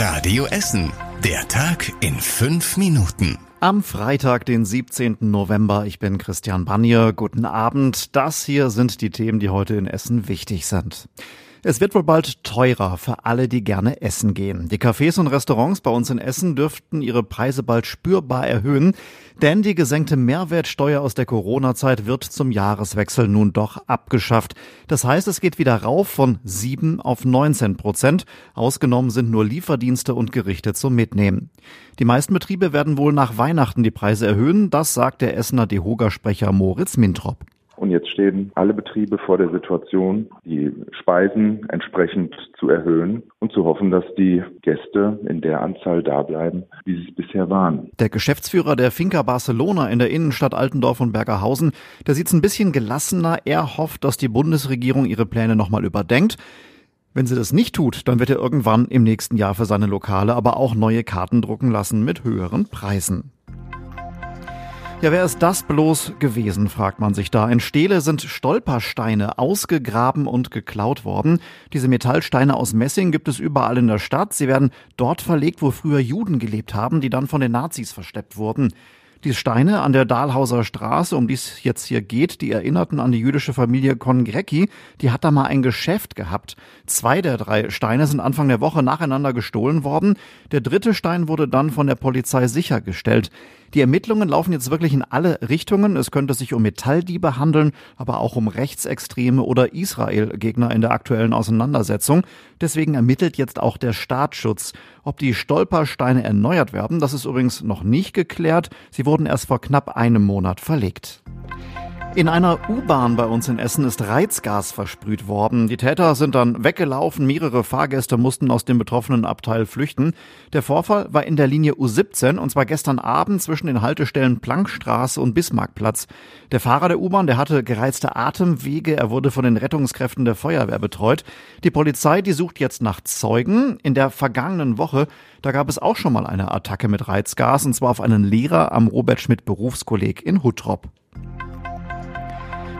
Radio Essen. Der Tag in fünf Minuten. Am Freitag, den 17. November. Ich bin Christian Banier. Guten Abend. Das hier sind die Themen, die heute in Essen wichtig sind. Es wird wohl bald teurer für alle, die gerne essen gehen. Die Cafés und Restaurants bei uns in Essen dürften ihre Preise bald spürbar erhöhen, denn die gesenkte Mehrwertsteuer aus der Corona-Zeit wird zum Jahreswechsel nun doch abgeschafft. Das heißt, es geht wieder rauf von 7 auf 19 Prozent. Ausgenommen sind nur Lieferdienste und Gerichte zum Mitnehmen. Die meisten Betriebe werden wohl nach Weihnachten die Preise erhöhen, das sagt der Essener DEHOGA-Sprecher Moritz Mintrop. Und jetzt stehen alle Betriebe vor der Situation, die Speisen entsprechend zu erhöhen und zu hoffen, dass die Gäste in der Anzahl da bleiben, wie sie es bisher waren. Der Geschäftsführer der Finca Barcelona in der Innenstadt Altendorf und Bergerhausen, der sieht es ein bisschen gelassener. Er hofft, dass die Bundesregierung ihre Pläne nochmal überdenkt. Wenn sie das nicht tut, dann wird er irgendwann im nächsten Jahr für seine Lokale aber auch neue Karten drucken lassen mit höheren Preisen. Ja, wer ist das bloß gewesen, fragt man sich da. In Stele sind Stolpersteine ausgegraben und geklaut worden. Diese Metallsteine aus Messing gibt es überall in der Stadt. Sie werden dort verlegt, wo früher Juden gelebt haben, die dann von den Nazis versteppt wurden. Die Steine an der Dahlhauser Straße, um die es jetzt hier geht, die erinnerten an die jüdische Familie Kongrecki. Die hat da mal ein Geschäft gehabt. Zwei der drei Steine sind Anfang der Woche nacheinander gestohlen worden. Der dritte Stein wurde dann von der Polizei sichergestellt. Die Ermittlungen laufen jetzt wirklich in alle Richtungen. Es könnte sich um Metalldiebe handeln, aber auch um Rechtsextreme oder Israel-Gegner in der aktuellen Auseinandersetzung. Deswegen ermittelt jetzt auch der Staatsschutz. Ob die Stolpersteine erneuert werden, das ist übrigens noch nicht geklärt. Sie wurden erst vor knapp einem Monat verlegt. In einer U-Bahn bei uns in Essen ist Reizgas versprüht worden. Die Täter sind dann weggelaufen. Mehrere Fahrgäste mussten aus dem betroffenen Abteil flüchten. Der Vorfall war in der Linie U17 und zwar gestern Abend zwischen den Haltestellen Plankstraße und Bismarckplatz. Der Fahrer der U-Bahn, der hatte gereizte Atemwege. Er wurde von den Rettungskräften der Feuerwehr betreut. Die Polizei, die sucht jetzt nach Zeugen. In der vergangenen Woche, da gab es auch schon mal eine Attacke mit Reizgas und zwar auf einen Lehrer am Robert Schmidt Berufskolleg in Huttrop.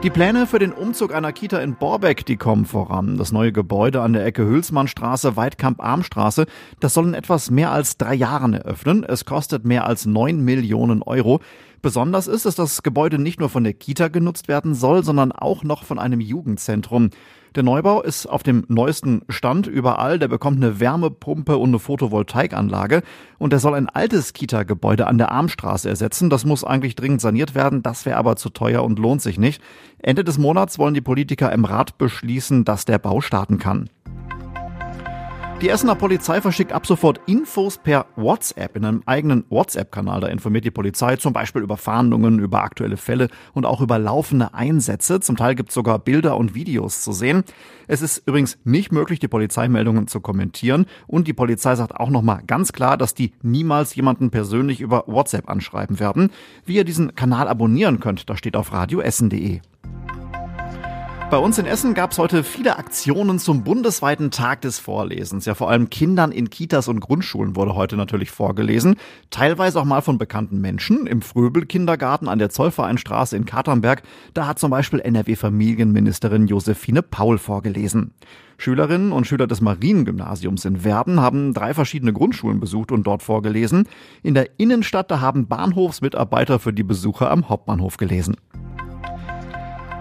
Die Pläne für den Umzug einer Kita in Borbeck, die kommen voran. Das neue Gebäude an der Ecke Hülsmannstraße, Weidkamp-Armstraße, das soll in etwas mehr als drei Jahren eröffnen. Es kostet mehr als neun Millionen Euro. Besonders ist, dass das Gebäude nicht nur von der Kita genutzt werden soll, sondern auch noch von einem Jugendzentrum. Der Neubau ist auf dem neuesten Stand überall. Der bekommt eine Wärmepumpe und eine Photovoltaikanlage. Und der soll ein altes Kita-Gebäude an der Armstraße ersetzen. Das muss eigentlich dringend saniert werden. Das wäre aber zu teuer und lohnt sich nicht. Ende des Monats wollen die Politiker im Rat beschließen, dass der Bau starten kann. Die Essener Polizei verschickt ab sofort Infos per WhatsApp in einem eigenen WhatsApp-Kanal. Da informiert die Polizei zum Beispiel über Fahndungen, über aktuelle Fälle und auch über laufende Einsätze. Zum Teil gibt es sogar Bilder und Videos zu sehen. Es ist übrigens nicht möglich, die Polizeimeldungen zu kommentieren. Und die Polizei sagt auch nochmal ganz klar, dass die niemals jemanden persönlich über WhatsApp anschreiben werden. Wie ihr diesen Kanal abonnieren könnt, das steht auf radioessen.de. Bei uns in Essen gab es heute viele Aktionen zum bundesweiten Tag des Vorlesens. Ja, vor allem Kindern in Kitas und Grundschulen wurde heute natürlich vorgelesen. Teilweise auch mal von bekannten Menschen. Im Fröbel-Kindergarten an der Zollvereinstraße in Katernberg, da hat zum Beispiel NRW-Familienministerin Josephine Paul vorgelesen. Schülerinnen und Schüler des Mariengymnasiums in Werden haben drei verschiedene Grundschulen besucht und dort vorgelesen. In der Innenstadt, da haben Bahnhofsmitarbeiter für die Besucher am Hauptbahnhof gelesen.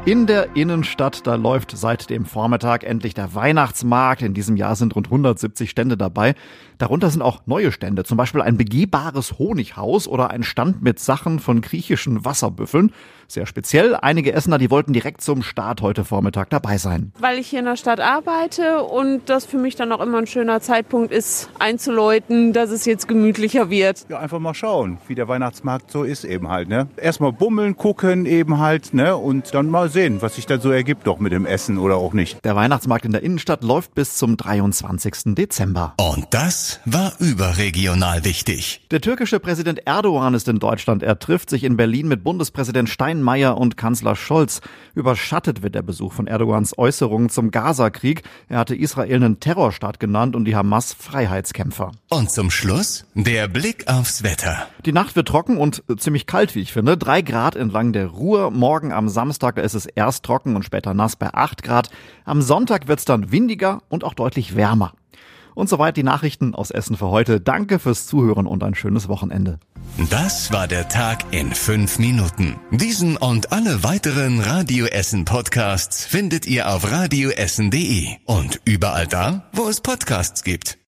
In der Innenstadt, da läuft seit dem Vormittag endlich der Weihnachtsmarkt. In diesem Jahr sind rund 170 Stände dabei. Darunter sind auch neue Stände, zum Beispiel ein begehbares Honighaus oder ein Stand mit Sachen von griechischen Wasserbüffeln. Sehr speziell. Einige Essener, die wollten direkt zum Start heute Vormittag dabei sein. Weil ich hier in der Stadt arbeite und das für mich dann auch immer ein schöner Zeitpunkt ist, einzuläuten, dass es jetzt gemütlicher wird. Ja, einfach mal schauen, wie der Weihnachtsmarkt so ist eben halt. Ne? Erstmal bummeln, gucken eben halt ne? und dann mal sehen, was sich dann so ergibt, doch mit dem Essen oder auch nicht. Der Weihnachtsmarkt in der Innenstadt läuft bis zum 23. Dezember. Und das war überregional wichtig. Der türkische Präsident Erdogan ist in Deutschland. Er trifft sich in Berlin mit Bundespräsident Stein Steinmeier und Kanzler Scholz. Überschattet wird der Besuch von Erdogans Äußerungen zum Gazakrieg. Er hatte Israel einen Terrorstaat genannt und die Hamas Freiheitskämpfer. Und zum Schluss der Blick aufs Wetter. Die Nacht wird trocken und ziemlich kalt, wie ich finde. Drei Grad entlang der Ruhr. Morgen am Samstag, da ist es erst trocken und später nass bei acht Grad. Am Sonntag wird es dann windiger und auch deutlich wärmer. Und soweit die Nachrichten aus Essen für heute. Danke fürs Zuhören und ein schönes Wochenende. Das war der Tag in fünf Minuten. Diesen und alle weiteren Radio Essen Podcasts findet ihr auf radioessen.de und überall da, wo es Podcasts gibt.